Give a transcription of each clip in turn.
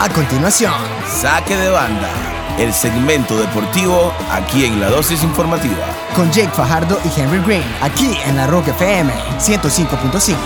A continuación, Saque de banda, el segmento deportivo aquí en la dosis informativa. con Jake Fajardo y Henry Green, aquí en la Rock FM 105.5.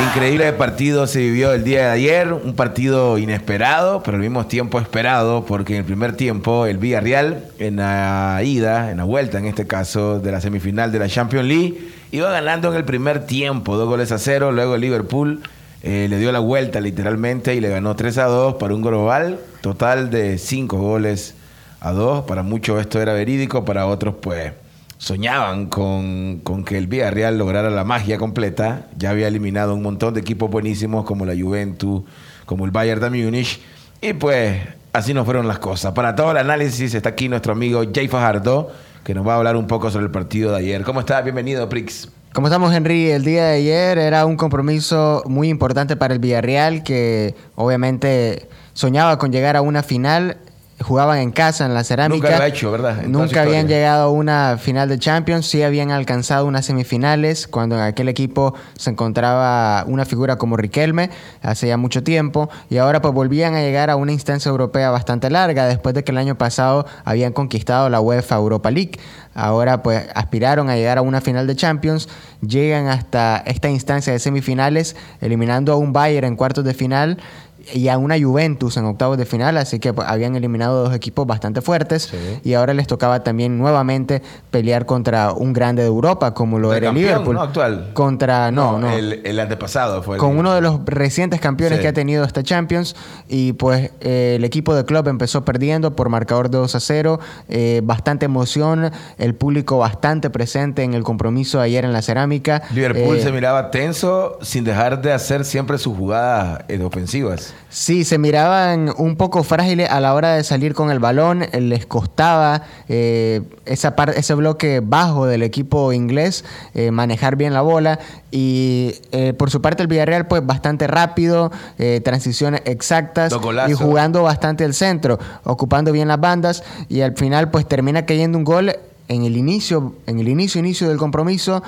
Increíble partido se vivió el día de ayer, un partido inesperado, pero al mismo tiempo esperado, porque en el primer tiempo el Villarreal, en la ida, en la vuelta en este caso, de la semifinal de la Champions League, iba ganando en el primer tiempo, dos goles a cero, luego el Liverpool eh, le dio la vuelta literalmente y le ganó 3 a 2 para un global total de 5 goles a 2. Para muchos esto era verídico, para otros pues soñaban con, con que el Villarreal lograra la magia completa. Ya había eliminado un montón de equipos buenísimos como la Juventus, como el Bayern de Múnich. Y pues así nos fueron las cosas. Para todo el análisis está aquí nuestro amigo Jay Fajardo, que nos va a hablar un poco sobre el partido de ayer. ¿Cómo estás? Bienvenido, Prix. ¿Cómo estamos, Henry? El día de ayer era un compromiso muy importante para el Villarreal, que obviamente soñaba con llegar a una final. Jugaban en casa, en la cerámica. Nunca lo ha hecho, ¿verdad? En Nunca habían llegado a una final de Champions. Sí habían alcanzado unas semifinales cuando en aquel equipo se encontraba una figura como Riquelme hace ya mucho tiempo. Y ahora pues volvían a llegar a una instancia europea bastante larga después de que el año pasado habían conquistado la UEFA Europa League. Ahora pues aspiraron a llegar a una final de Champions, llegan hasta esta instancia de semifinales, eliminando a un Bayern en cuartos de final y a una Juventus en octavos de final, así que pues, habían eliminado dos equipos bastante fuertes Sí. y ahora les tocaba también nuevamente pelear contra un grande de Europa como lo El era el Liverpool. ¿no? Actual. Contra no, no. El, el antepasado fue. el- con uno de los recientes campeones Sí. que ha tenido esta Champions y pues eh, el equipo de club empezó perdiendo por marcador de 2 a 0, eh, bastante emoción, el público bastante presente en el compromiso ayer en la cerámica. Liverpool Eh, se miraba tenso sin dejar de hacer siempre sus jugadas ofensivas. Sí, se miraban un poco frágiles a la hora de salir con el balón, eh, les costaba eh, esa ese bloque bajo del equipo inglés eh, manejar bien la bola y eh, por su parte el Villarreal pues bastante rápido, eh, transiciones exactas y jugando bastante el centro, ocupando bien las bandas y al final pues termina cayendo un gol en el inicio, en el inicio inicio del compromiso.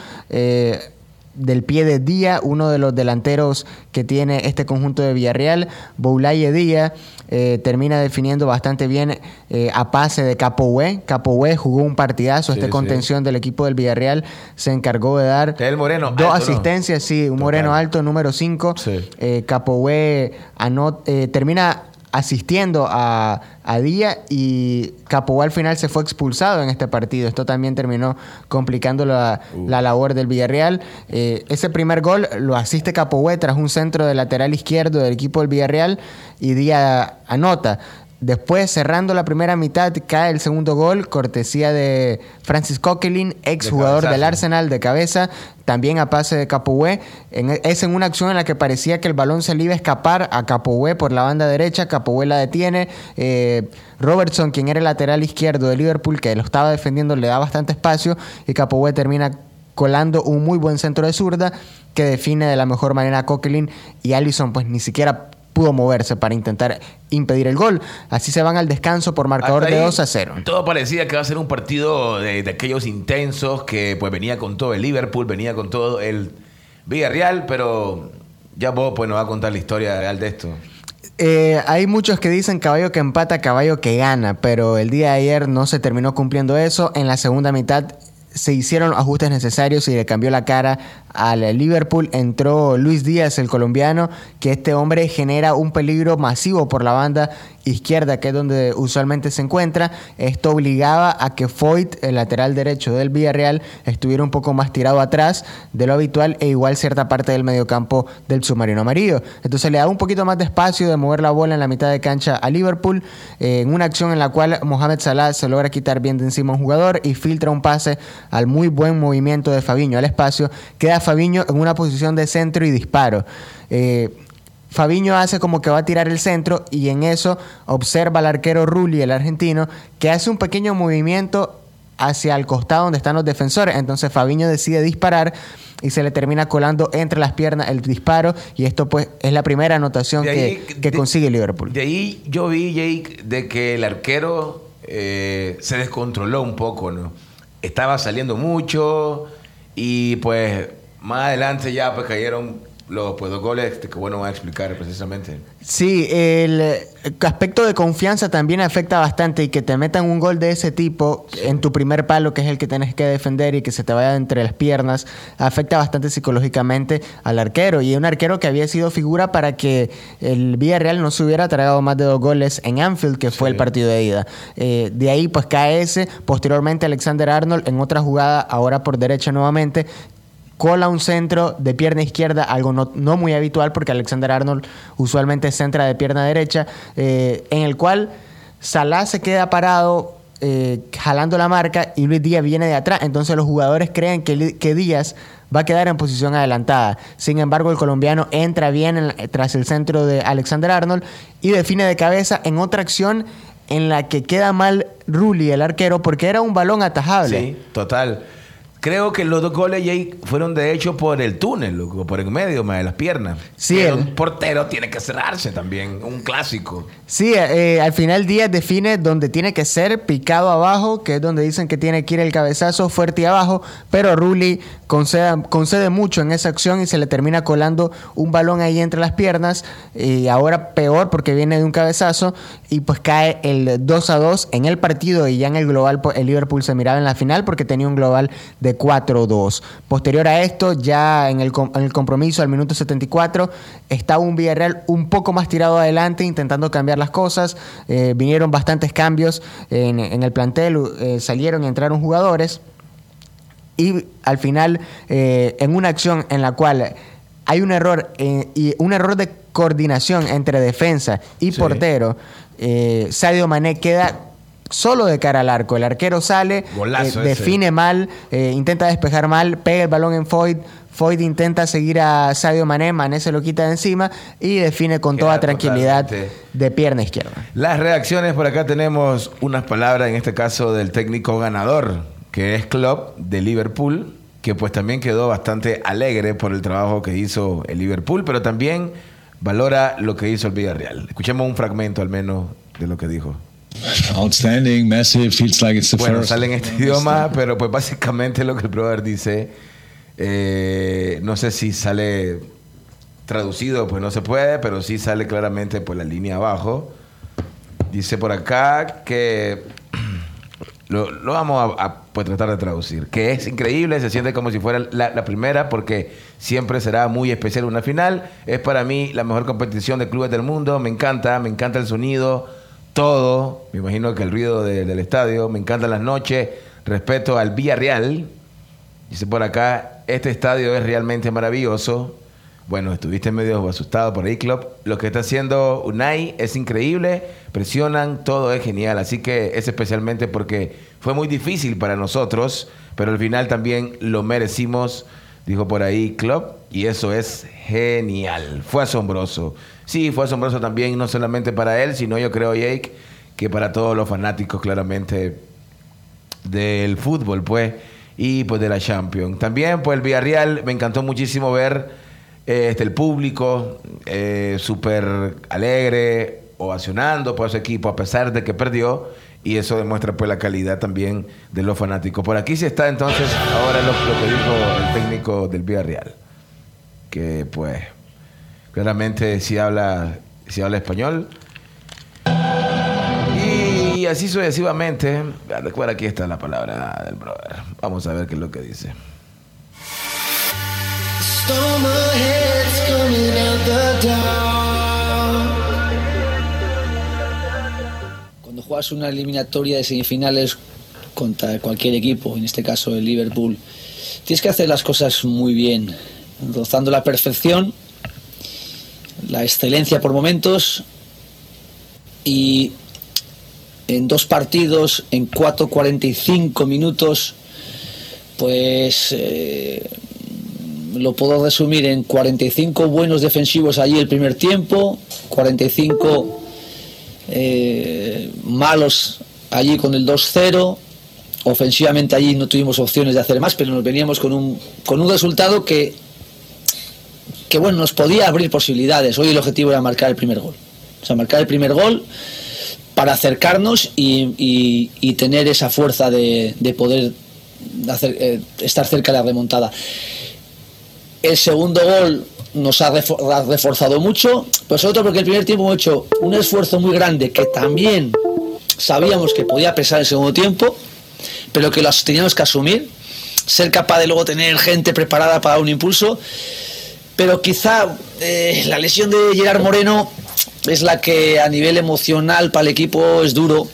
Del pie de Díaz, uno de los delanteros que tiene este conjunto de Villarreal, Boulaye Díaz, eh, termina definiendo bastante bien eh, a pase de Capoue. Capoue jugó un partidazo, Sí, este sí. contención del equipo del Villarreal se encargó de dar El Moreno, dos alto, ¿no? asistencias, sí, un Total. moreno alto, número 5. Sí. Eh, Capoue anot- eh, termina asistiendo a, a Díaz y Capoue al final se fue expulsado en este partido. Esto también terminó complicando la, la labor del Villarreal. Eh, ese primer gol lo asiste Capoue tras un centro de lateral izquierdo del equipo del Villarreal y Díaz anota. Después, cerrando la primera mitad, cae el segundo gol, cortesía de Francis Coquelin, ex jugador del. Arsenal de cabeza, también a pase de Capoue. Es en una acción en la que parecía que el balón se le iba a escapar a Capoue por la banda derecha, Capoue la detiene. eh, Robertson, quien era el lateral izquierdo de Liverpool, que lo estaba defendiendo, le da bastante espacio y Capoue termina colando un muy buen centro de zurda que define de la mejor manera a Coquelin y Allison pues ni siquiera pudo moverse para intentar impedir el gol. Así se van al descanso por marcador de ahí, 2 a 0. Todo parecía que iba a ser un partido de, de aquellos intensos que pues venía con todo el Liverpool, venía con todo el Villarreal, pero ya vos pues nos va a contar la historia real de esto. Eh, hay muchos que dicen caballo que empata, caballo que gana, pero el día de ayer no se terminó cumpliendo eso. En la segunda mitad se hicieron ajustes necesarios y le cambió la cara al Liverpool. Entró Luis Díaz, el colombiano, que este hombre genera un peligro masivo por la banda izquierda, que es donde usualmente se encuentra. Esto obligaba a que Foyt, el lateral derecho del Villarreal, estuviera un poco más tirado atrás de lo habitual e igual cierta parte del mediocampo del submarino amarillo. Entonces le da un poquito más de espacio de mover la bola en la mitad de cancha a Liverpool, eh, en una acción en la cual Mohamed Salah se logra quitar bien de encima a un jugador y filtra un pase al muy buen movimiento de Fabiño al espacio. Queda Fabiño en una posición de centro y disparo. Eh, Fabiño hace como que va a tirar el centro y en eso observa al arquero Rulli, el argentino, que hace un pequeño movimiento hacia el costado donde están los defensores. Entonces Fabiño decide disparar y se le termina colando entre las piernas el disparo y esto pues es la primera anotación que, ahí- que de- consigue Liverpool. De ahí yo vi, Jake, de que el arquero eh, se descontroló un poco, ¿no? Estaba saliendo mucho y pues más adelante ya pues cayeron los pues, dos goles que bueno va a explicar precisamente. Sí, el eh, aspecto de confianza también afecta bastante y que te metan un gol de ese tipo en tu primer palo, que es el que tienes que defender y que se te vaya entre las piernas, afecta bastante psicológicamente al arquero. Y un arquero que había sido figura para que el Villarreal no se hubiera tragado más de dos goles en Anfield, que fue el partido de ida. Eh, de ahí pues cae ese, posteriormente Alexander Arnold en otra jugada, ahora por derecha nuevamente, cola un centro de pierna izquierda, algo no, muy habitual porque Alexander Arnold usualmente centra de pierna derecha, eh, en el cual Salah se queda parado eh, jalando la marca y Luis Díaz viene de atrás. Entonces los jugadores creen que, que Díaz va a quedar en posición adelantada. Sin embargo, el colombiano entra bien tras el centro de Alexander Arnold y define de cabeza en otra acción en la que queda mal Rulli, el arquero, porque era un balón atajable. Sí, total. Creo que los dos goles Jake, fueron de hecho por el túnel, por el medio, de las piernas. Sí, el... un portero tiene que cerrarse también, un clásico. Sí, eh, al final Díaz define donde tiene que ser, picado abajo, que es donde dicen que tiene que ir el cabezazo fuerte y abajo, pero Rulli concede, concede mucho en esa acción y se le termina colando un balón ahí entre las piernas, y ahora peor porque viene de un cabezazo, y pues cae el 2 a 2 en el partido y ya en el global el Liverpool se miraba en la final porque tenía un global de 4-2. Posterior a esto, ya en el, compromiso al minuto 74, estaba un Villarreal un poco más tirado adelante, intentando cambiar las cosas. Eh, vinieron bastantes cambios en, el plantel, eh, salieron y entraron jugadores. Y al final, eh, en una acción en la cual hay un error y un error de coordinación entre defensa y portero, Sadio Mané queda solo de cara al arco. El arquero sale, eh, define mal, eh, intenta despejar mal, pega el balón en Foyt. Foyt intenta seguir a Sadio Mané, Mané se lo quita de encima y define con toda tranquilidad de pierna izquierda. Las reacciones por acá tenemos unas palabras, en este caso del técnico ganador, que es Klopp de Liverpool, que pues también quedó bastante alegre por el trabajo que hizo el Liverpool, pero también valora lo que hizo el Villarreal. Escuchemos un fragmento al menos de lo que dijo. Outstanding, massive, feels like it's the bueno, sale en este idioma, pero pues básicamente lo que el brother dice, eh, no sé si sale traducido, pues no se puede, pero sí sale claramente por la línea abajo. Dice por acá que lo, vamos a, pues, tratar de traducir, que es increíble, se siente como si fuera la, la, primera, porque siempre será muy especial una final. Es para mí la mejor competición de clubes del mundo, me encanta, me encanta el sonido todo. Me imagino que el ruido del estadio. Me encantan las noches. Respeto al Villarreal. Dice por acá, este estadio es realmente maravilloso. Bueno, estuviste medio asustado por ahí, Club. Lo que está haciendo Unai es increíble. Presionan, todo es genial. Así que es especialmente porque fue muy difícil para nosotros, pero al final también lo merecimos, dijo por ahí Club. Y eso es genial. Fue asombroso. Sí, fue asombroso también, no solamente para él, sino yo creo, Jake, que para todos los fanáticos claramente del fútbol, pues, y pues de la Champions. También, pues, el Villarreal, me encantó muchísimo ver este, el público eh, súper alegre, ovacionando por su equipo, a pesar de que perdió, y eso demuestra pues la calidad también de los fanáticos. Por aquí sí está entonces ahora lo, lo que dijo el técnico del Villarreal, que pues Claramente si habla, si habla español. Y así sucesivamente. Recuerda, aquí está la palabra del brother. Vamos a ver qué es lo que dice. Cuando juegas una eliminatoria de semifinales contra cualquier equipo, en este caso el Liverpool, tienes que hacer las cosas muy bien, rozando la perfección la excelencia por momentos y en dos partidos, en 4.45 minutos, pues eh, lo puedo resumir en 45 buenos defensivos allí el primer tiempo, 45 eh, malos allí con el 2-0. Ofensivamente allí no tuvimos opciones de hacer más, pero nos veníamos con un, con un resultado que que bueno, nos podía abrir posibilidades. Hoy el objetivo era marcar el primer gol. O sea, marcar el primer gol para acercarnos y, tener esa fuerza de, poder eh, estar cerca de la remontada. El segundo gol nos ha refor- ha reforzado mucho, pero sobre porque el primer tiempo hemos hecho un esfuerzo muy grande que también sabíamos que podía pesar el segundo tiempo, pero que los teníamos que asumir, ser capaz de luego tener gente preparada para un impulso, pero quizá eh, la lesión de Gerard Moreno es la que a nivel emocional para el equipo es duro.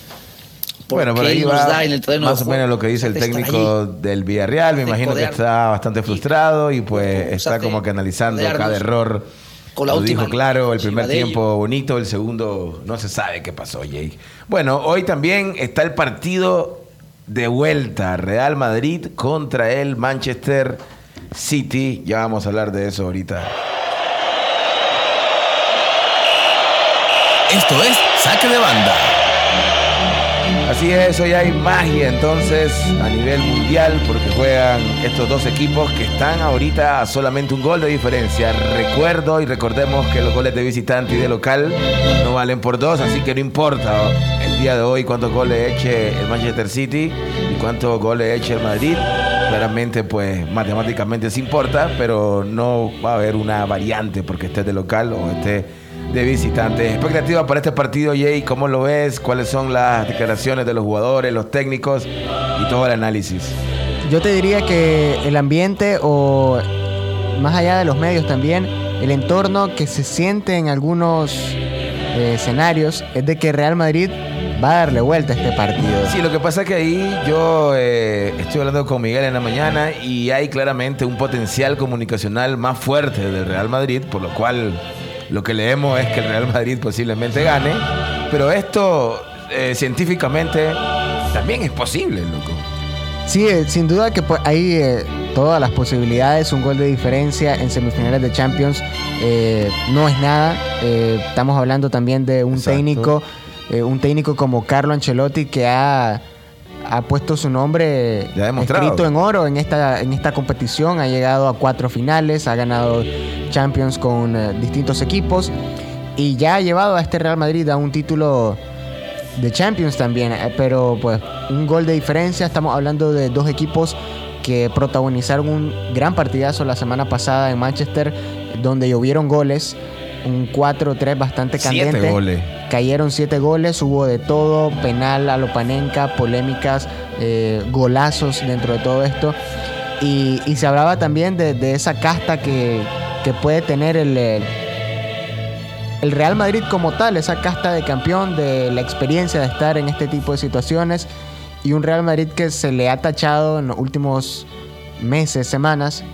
Bueno, por ahí va da en el terreno de más o menos lo que dice el técnico del Villarreal. Me imagino que está bastante frustrado y pues está como que analizando cada error. con la lo última dijo claro, el primer tiempo bonito, el segundo no se sabe qué pasó, Jake. Bueno, hoy también está el partido de vuelta, Real Madrid contra el Manchester City. Ya vamos a hablar de eso ahorita. Esto es Saque de Banda. Así es, hoy hay magia entonces a nivel mundial porque juegan estos dos equipos que están ahorita a solamente un gol de diferencia. Recuerdo y recordemos que los goles de visitante y de local no valen por dos, así que no importa el día de hoy cuántos goles eche el Manchester City y cuántos goles eche el Madrid. Claramente, pues matemáticamente sí importa, pero no va a haber una variante porque esté de local o esté de visitantes. Expectativa para este partido, Jay, ¿cómo lo ves? ¿Cuáles son las declaraciones de los jugadores, los técnicos y todo el análisis? Yo te diría que el ambiente o más allá de los medios también, el entorno que se siente en algunos eh, escenarios es de que Real Madrid va a darle vuelta a este partido. Sí, lo que pasa es que ahí yo eh, estoy hablando con Miguel en la mañana y hay claramente un potencial comunicacional más fuerte del Real Madrid, por lo cual lo que leemos es que el Real Madrid posiblemente gane, pero esto eh, científicamente también es posible, loco. Sí, eh, sin duda que pues, hay todas las posibilidades, un gol de diferencia en semifinales de Champions no es nada. Estamos hablando también de un Exacto. técnico, eh, un técnico como Carlo Ancelotti que ha, ha puesto su nombre Ya escrito en oro en esta, en esta competición, ha llegado a cuatro finales, ha ganado Champions con eh, distintos equipos y ya ha llevado a este Real Madrid a un título de Champions también, eh, pero pues un gol de diferencia, estamos hablando de dos equipos que protagonizaron un gran partidazo la semana pasada en Manchester, donde llovieron goles, un 4-3 bastante Siete candente. goles. Cayeron siete goles, hubo de todo, penal a lo panenca, polémicas, eh, golazos dentro de todo esto. Y, y se hablaba también de, de esa casta que, que puede tener el, el- el Real Madrid como tal, esa casta de campeón, de la experiencia de estar en este tipo de situaciones. Y un Real Madrid que se le ha tachado en los últimos meses, semanas,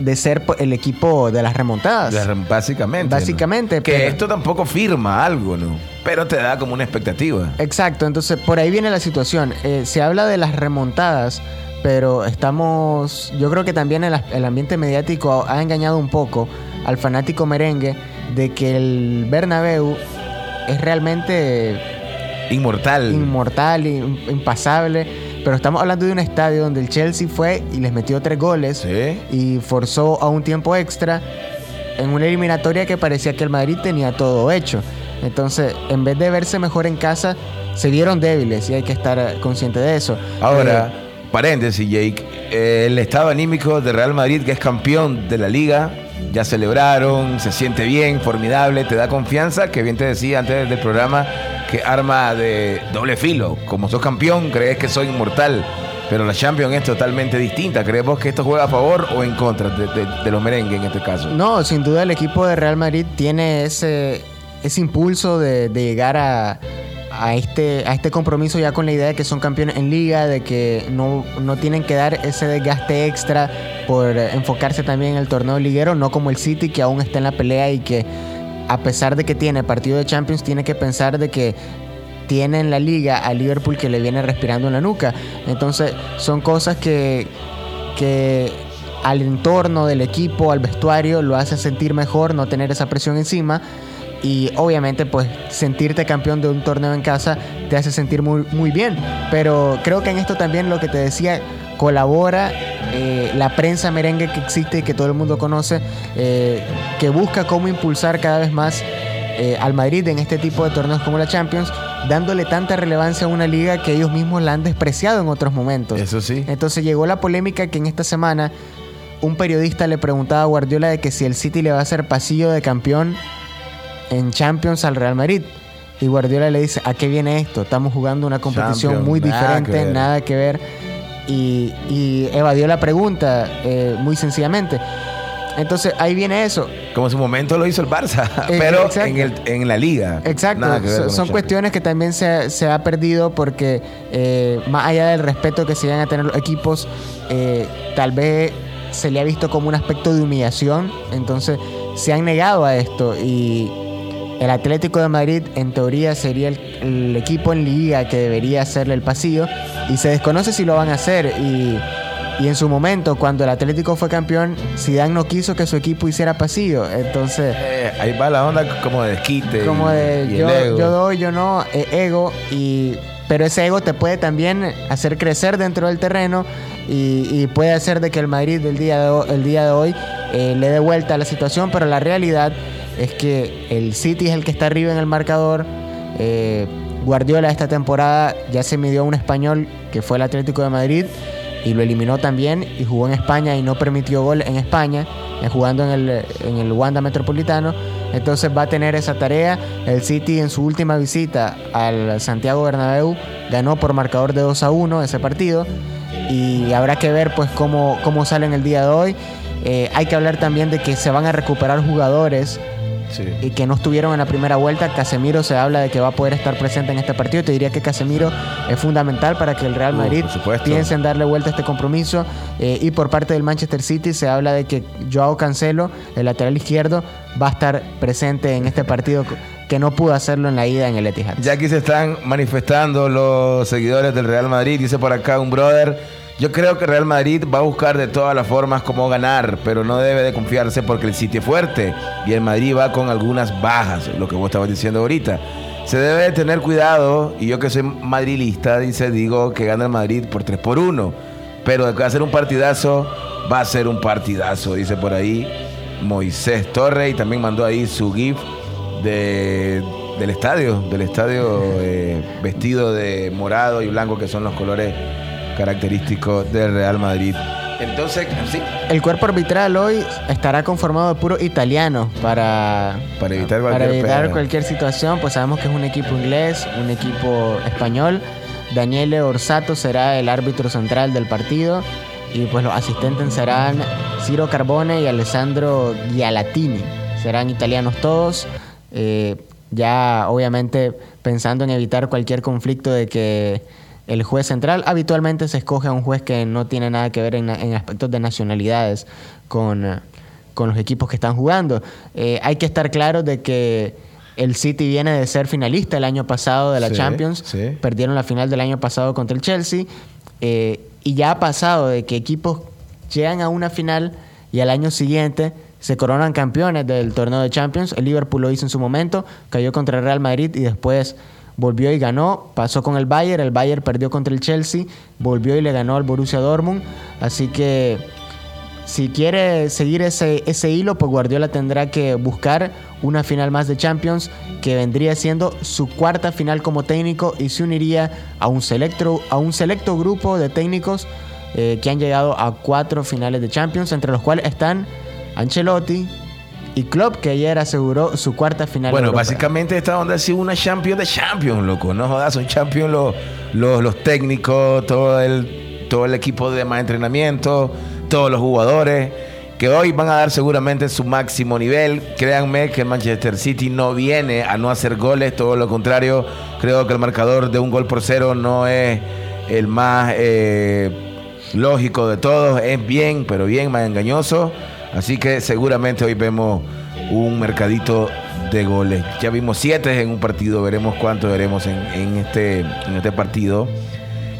de ser el equipo de las remontadas. Básicamente. ¿no? Básicamente, Que pero- esto tampoco firma algo, ¿no? Pero te da como una expectativa. Exacto, entonces por ahí viene la situación. Eh, se habla de las remontadas, pero estamos, yo creo que también el, el ambiente mediático ha engañado un poco al fanático merengue de que el Bernabéu es realmente Inmortal. inmortal, in- impasable, pero estamos hablando de un estadio donde el Chelsea fue y les metió tres goles Sí. y forzó a un tiempo extra en una eliminatoria que parecía que el Madrid tenía todo hecho. Entonces, en vez de verse mejor en casa, se vieron débiles y hay que estar consciente de eso. Ahora, Eh, paréntesis, Jake. eh, el estado anímico de Real Madrid, que es campeón de la liga, ya celebraron, se siente bien, formidable, te da confianza, que bien te decía antes del programa, que arma de doble filo. Como sos campeón, crees que soy inmortal. Pero la Champions es totalmente distinta. ¿Crees vos que esto juega a favor o en contra de, de- de los merengues en este caso? no, sin duda el equipo de Real Madrid tiene ese, ese impulso de, de llegar a, a este, a este compromiso ya con la idea de que son campeones en liga, de que no, no tienen que dar ese desgaste extra por enfocarse también en el torneo liguero, no como el City que aún está en la pelea y que a pesar de que tiene partido de Champions, tiene que pensar de que tiene en la liga a Liverpool que le viene respirando en la nuca. Entonces son cosas que, que al entorno del equipo, al vestuario, lo hace sentir mejor, no tener esa presión encima. Y obviamente, pues sentirte campeón de un torneo en casa te hace sentir muy, muy bien. Pero creo que en esto también lo que te decía, colabora eh, la prensa merengue que existe y que todo el mundo conoce, eh, que busca cómo impulsar cada vez más eh, al Madrid en este tipo de torneos como la Champions, dándole tanta relevancia a una liga que ellos mismos la han despreciado en otros momentos. Eso sí. Entonces llegó la polémica que en esta semana un periodista le preguntaba a Guardiola de que si el City le va a hacer pasillo de campeón en Champions al Real Madrid. Y Guardiola le dice, ¿a qué viene esto? Estamos jugando una competición Champions, muy nada que diferente, ver". nada que ver. Y, y evadió la pregunta eh, muy sencillamente. Entonces ahí viene eso. Como en su momento lo hizo el Barça, Eh, pero en, el, en la liga. Exacto, son, cuestiones que también se, se ha perdido porque eh, más allá del respeto que se llegan a tener los equipos, eh, tal vez se le ha visto como un aspecto de humillación, entonces se han negado a esto y el Atlético de Madrid en teoría sería el, el equipo en liga que debería hacerle el pasillo y se desconoce si lo van a hacer y, y en su momento cuando el Atlético fue campeón, Zidane no quiso que su equipo hiciera pasillo, entonces Eh, ahí va la onda como de desquite. como de y yo, ego. yo doy, yo no, eh, ego, y, pero ese ego te puede también hacer crecer dentro del terreno y, y puede hacer de que el Madrid del día de, el día de hoy eh, le dé vuelta a la situación, pero la realidad es que el City es el que está arriba en el marcador. eh, Guardiola esta temporada ya se midió a un español que fue el Atlético de Madrid y lo eliminó también y jugó en España y no permitió gol en España, eh, jugando en el, en el Wanda Metropolitano. Entonces va a tener esa tarea. El City en su última visita al Santiago Bernabéu ganó por marcador de 2 a 1 ese partido y habrá que ver pues cómo, cómo sale en el día de hoy. Eh, hay que hablar también de que se van a recuperar jugadores Sí. y que no estuvieron en la primera vuelta. Casemiro se habla de que va a poder estar presente en este partido. Te diría que Casemiro es fundamental para que el Real Uh, Madrid supuesto. piense en darle vuelta a este compromiso. Eh, y por parte del Manchester City se habla de que Joao Cancelo, el lateral izquierdo, va a estar presente en este partido que no pudo hacerlo en la ida en el Etihad. Ya aquí se están manifestando los seguidores del Real Madrid. Dice por acá un brother. Yo creo que Real Madrid va a buscar de todas las formas cómo ganar, pero no debe de confiarse porque el City es fuerte y el Madrid va con algunas bajas, lo que vos estabas diciendo ahorita. Se debe de tener cuidado y yo que soy madrilista, dice, digo que gana el Madrid por 3 por 1, pero de que va a ser un partidazo, va a ser un partidazo, dice por ahí Moisés Torre y también mandó ahí su GIF de, del estadio, del estadio eh, vestido de morado y blanco, que son los colores característicos del Real Madrid. Entonces, sí, El cuerpo arbitral hoy estará conformado de puro italiano para, Para evitar para cualquier evitar pega. cualquier situación. Pues sabemos que es un equipo inglés, un equipo español. Daniele Orsato será el árbitro central del partido. Y pues los asistentes serán Ciro Carbone y Alessandro Gialatini. Serán italianos todos. Eh, ya obviamente pensando en evitar cualquier conflicto de que el juez central habitualmente se escoge a un juez que no tiene nada que ver en, en aspectos de nacionalidades con, eh, con los equipos que están jugando. Eh, hay que estar claro de que el City viene de ser finalista el año pasado de la Sí, Champions. sí. Perdieron la final del año pasado contra el Chelsea. eh, y ya ha pasado de que equipos llegan a una final y al año siguiente se coronan campeones del torneo de Champions. El Liverpool lo hizo en su momento, cayó contra el Real Madrid y después volvió y ganó. Pasó con el Bayern, el Bayern perdió contra el Chelsea, volvió y le ganó al Borussia Dortmund. Así que si quiere seguir ese, ese hilo, pues Guardiola tendrá que buscar una final más de Champions que vendría siendo su cuarta final como técnico y se uniría a un selecto, a un selecto grupo de técnicos eh, que han llegado a cuatro finales de Champions, entre los cuales están Ancelotti y Klopp, que ayer aseguró su cuarta final. Bueno, básicamente esta onda ha sido una Champions de Champions, loco. No jodas, son Champions los, los, los técnicos, todo el, todo el equipo de más entrenamiento, todos los jugadores, que hoy van a dar seguramente su máximo nivel. Créanme que el Manchester City no viene a no hacer goles, todo lo contrario. Creo que el marcador de un gol por cero no es el más eh, lógico de todos. Es bien, pero bien más engañoso. Así que seguramente hoy vemos un mercadito de goles. Ya vimos siete en un partido, veremos cuánto veremos en, este, en este partido.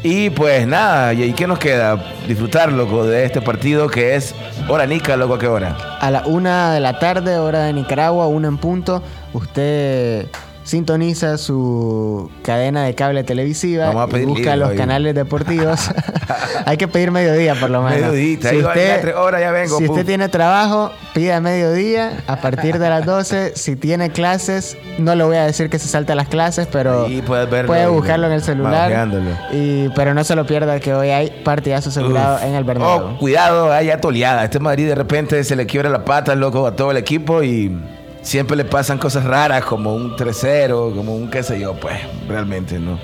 Y pues nada, ¿y qué nos queda? Disfrutar, loco, de este partido que es hora nica, loco, ¿a qué hora? a la una de la tarde, hora de Nicaragua, una en punto. Usted sintoniza su cadena de cable televisiva Vamos a y busca libro los canales deportivos. Hay que pedir mediodía por lo menos. Mediodita, va, ya tres horas, ya vengo, si usted tiene trabajo, pida mediodía a partir de las 12. Si tiene clases, no le voy a decir que se salte las clases, pero Ahí puedes verlo puede buscarlo en el celular. Y, pero no se lo pierda que hoy hay partidazo asegurado Uf. en el Bernabéu. Oh, cuidado, hay toleada. Este Madrid de repente se le quiebra la pata, loco, a todo el equipo y siempre le pasan cosas raras como un 3-0, como un qué sé yo, pues realmente no.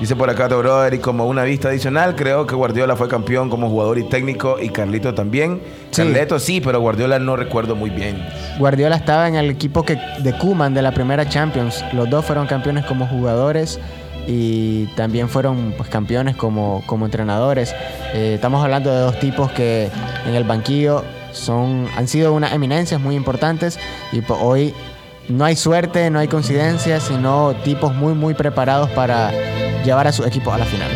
Dice por acá tu brother y como una vista adicional, creo que Guardiola fue campeón como jugador y técnico y Carlito también. Sí. Carleto sí, pero Guardiola no recuerdo muy bien. Guardiola estaba en el equipo que, de Kuman de la primera Champions. Los dos fueron campeones como jugadores y también fueron pues, campeones como, como entrenadores. Eh, estamos hablando de dos tipos que en el banquillo son, han sido unas eminencias muy importantes y hoy no hay suerte, no hay coincidencia, sino tipos muy muy preparados para llevar a su equipo a la final.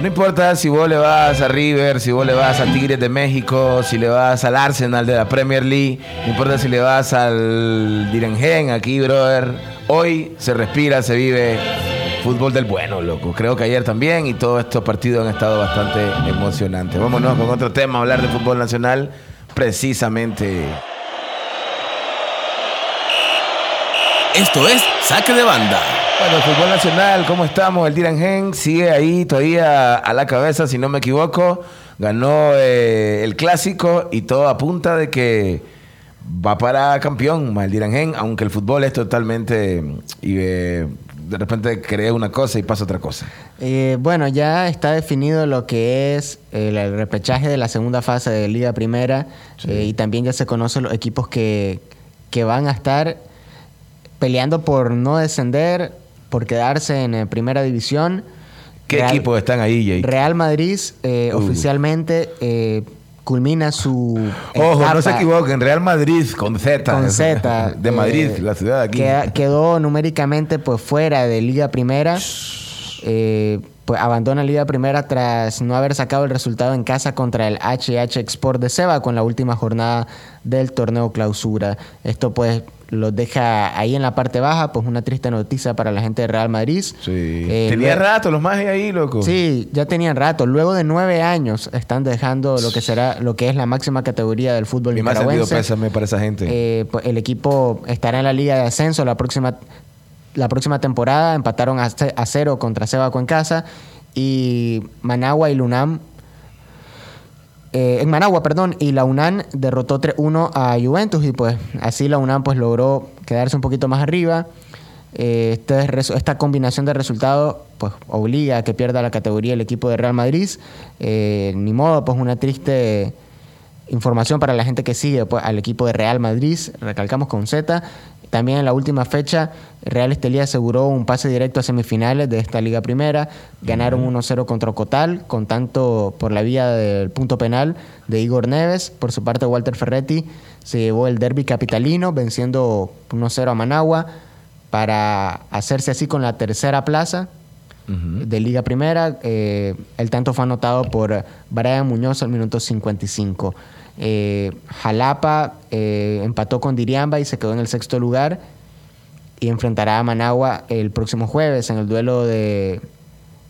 No importa si vos le vas a River, si vos le vas a Tigres de México, si le vas al Arsenal de la Premier League, no importa si le vas al Direngen aquí, brother. Hoy se respira, se vive fútbol del bueno, loco. Creo que ayer también y todos estos partidos han estado bastante emocionantes. Vámonos con otro tema, hablar de fútbol nacional, precisamente. Esto es Saque de Banda. Bueno, el fútbol nacional, ¿cómo estamos? El Dirangen sigue ahí todavía a la cabeza, si no me equivoco. Ganó eh, el clásico y todo apunta de que va para campeón, el Dirangen, aunque el fútbol es totalmente. Y eh, de repente cree una cosa y pasa otra cosa. Eh, bueno, ya está definido lo que es el, el repechaje de la segunda fase de Liga Primera eh, y también ya se conocen los equipos que, que van a estar peleando por no descender, por quedarse en eh, Primera División. ¿Qué Real- equipos están ahí, Jake? Real Madrid eh, Uh. oficialmente eh, culmina su... Ojo, no se equivoquen, Real Madrid con Z. con Z. De eh, Madrid, la ciudad de aquí. queda- quedó numéricamente pues fuera de Liga Primera. Eh, pues abandona Liga Primera tras no haber sacado el resultado en casa contra el HH Export de Seba con la última jornada del torneo clausura. Esto pues los deja ahí en la parte baja, pues una triste noticia para la gente de Real Madrid. Sí. Eh, luego- rato los más ahí, loco. Sí, ya tenían rato. Luego de nueve años están dejando lo que será, lo que es la máxima categoría del fútbol Mi más sentido nicaragüense. pésame para esa gente. Eh, pues, el equipo estará en la liga de ascenso la próxima, la próxima temporada. Empataron a, a cero contra Sebaco en casa. Y Managua y Lunam. Eh, en Managua, perdón, y la UNAM derrotó 3-1 a Juventus y pues así la UNAM pues logró quedarse un poquito más arriba. Eh, este esta combinación de resultados pues obliga a que pierda la categoría el equipo de Real Madrid. Eh, ni modo, pues una triste información para la gente que sigue pues, al equipo de Real Madrid, recalcamos con Z. También en la última fecha, Real Estelí aseguró un pase directo a semifinales de esta Liga Primera. Ganaron 1-0 contra Cotal, con tanto por la vía del punto penal de Igor Neves. Por su parte, Walter Ferretti se llevó el derby capitalino, venciendo 1-0 a Managua para hacerse así con la tercera plaza de Liga Primera. Eh, el tanto fue anotado por Brian Muñoz al minuto 55. Eh, Jalapa eh, empató con Diriamba y se quedó en el sexto lugar y enfrentará a Managua el próximo jueves en el duelo de,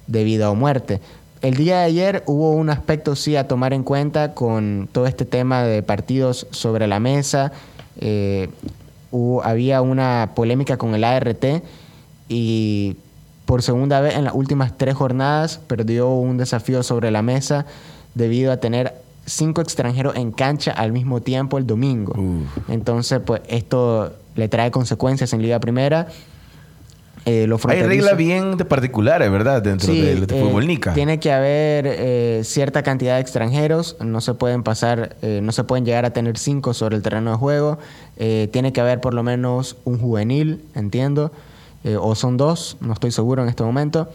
de vida o muerte. El día de ayer hubo un aspecto sí a tomar en cuenta con todo este tema de partidos sobre la mesa. Eh, había una polémica con el ART y por segunda vez en las últimas tres jornadas perdió un desafío sobre la mesa debido a tener cinco extranjeros en cancha al mismo tiempo el domingo. Entonces, pues esto le trae consecuencias en Liga Primera. Eh, los Hay reglas bien de particulares, ¿verdad? Dentro Sí, del eh, fútbol nica. Tiene que haber eh, cierta cantidad de extranjeros, no se pueden pasar, eh, no se pueden llegar a tener cinco sobre el terreno de juego. Eh, tiene que haber por lo menos un juvenil, entiendo, eh, o son dos, no estoy seguro en este momento.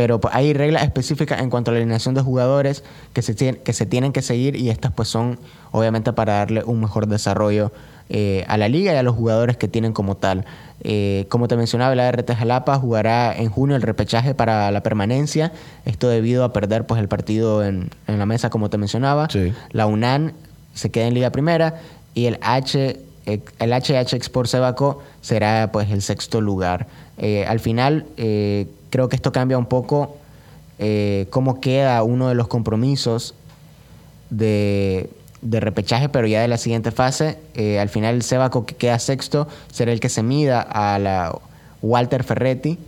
Pero pues, hay reglas específicas en cuanto a la alineación de jugadores que se, tien- que se tienen que seguir y estas pues son obviamente para darle un mejor desarrollo eh, a la liga y a los jugadores que tienen como tal. Eh, como te mencionaba, la RT Jalapa jugará en junio el repechaje para la permanencia. Esto debido a perder pues el partido en, en la mesa, como te mencionaba. Sí. La UNAN se queda en Liga Primera y el eh, el HH Export Sebaco será pues el sexto lugar. Eh, al final, eh, creo que esto cambia un poco eh, cómo queda uno de los compromisos de, repechaje, pero ya de la siguiente fase. Eh, al final, el Sebaco que queda sexto será el que se mida a la Walter Ferretti.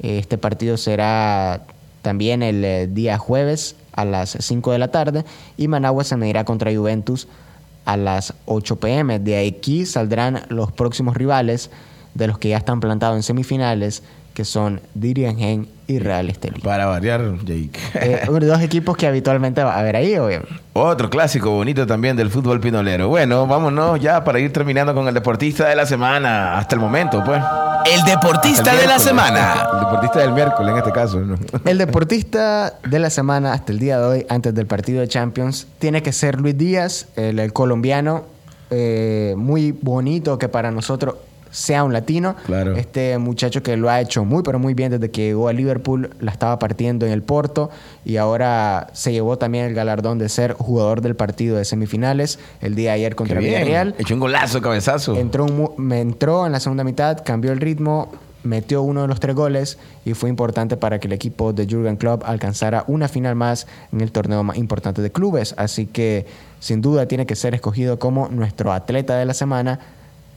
Este partido será también el eh, día jueves a las 5 de la tarde y Managua se medirá contra Juventus a las 8 pm. De aquí saldrán los próximos rivales de los que ya están plantados en semifinales, que son Dirigen y Real Estelí. Para variar, Jake. Eh, dos equipos que habitualmente va a haber ahí, obviamente. Otro clásico bonito también del fútbol pinolero. Bueno, vámonos ya para ir terminando con el deportista de la semana. Hasta el momento, pues. El deportista el de la semana. El deportista del miércoles en este caso. ¿no? El deportista de la semana hasta el día de hoy, antes del partido de Champions, tiene que ser Luis Díaz, el, el colombiano, eh, muy bonito que para nosotros sea un latino. Claro. Este muchacho que lo ha hecho muy, pero muy bien desde que llegó a Liverpool, la estaba partiendo en el Porto y ahora se llevó también el galardón de ser jugador del partido de semifinales el día de ayer contra bien. Villarreal. Echó un golazo, cabezazo. Entró, un me entró en la segunda mitad, cambió el ritmo, metió uno de los tres goles y fue importante para que el equipo de Jurgen Klopp alcanzara una final más en el torneo más importante de clubes. Así que sin duda tiene que ser escogido como nuestro atleta de la semana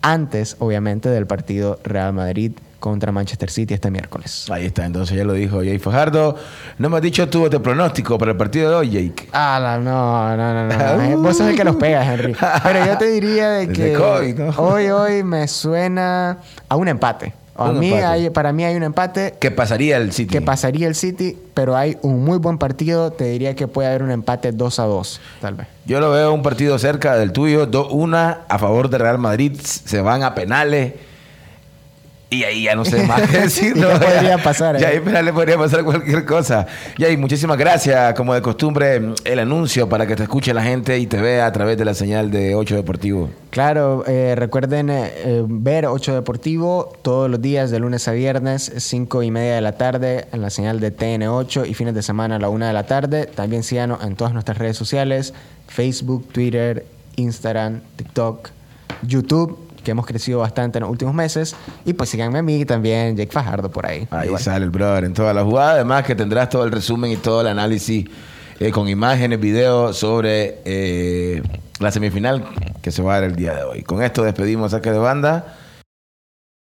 antes, obviamente, del partido Real Madrid contra Manchester City este miércoles. Ahí está, entonces ya lo dijo Jake Fajardo. No me has dicho tú de pronóstico para el partido de hoy, Jake. Ah, no, no, no, no. Vos sos el que los pegas, Henry. Pero yo te diría de que COVID, ¿no? hoy, hoy me suena a un empate. A Un mí hay- para mí hay un empate ¿Qué pasaría el City? que pasaría el City, pero hay un muy buen partido. Te diría que puede haber un empate 2 a 2, tal vez. Yo lo veo un partido cerca del tuyo. 2-1 a favor de Real Madrid. Se van a penales. Y ahí ya no sé más qué decir. ¿Y ¿no? podría pasar, Ya eh? ahí penales podría pasar cualquier cosa. Y ahí, muchísimas gracias. Como de costumbre, el anuncio para que te escuche la gente y te vea a través de la señal de 8 Deportivo. Claro, eh, recuerden eh, ver 8 Deportivo todos los días de lunes a viernes, 5 y media de la tarde en la señal de TN8 y fines de semana a la 1 de la tarde. También síganos en todas nuestras redes sociales, Facebook, Twitter, Instagram, TikTok, YouTube, que hemos crecido bastante en los últimos meses. Y pues síganme a mí también, Jake Fajardo por ahí. Ahí Igual. sale el brother en toda la jugada. Además que tendrás todo el resumen y todo el análisis eh, con imágenes, videos sobre eh, la semifinal que se va a dar el día de hoy. Con esto despedimos a Saque de Banda.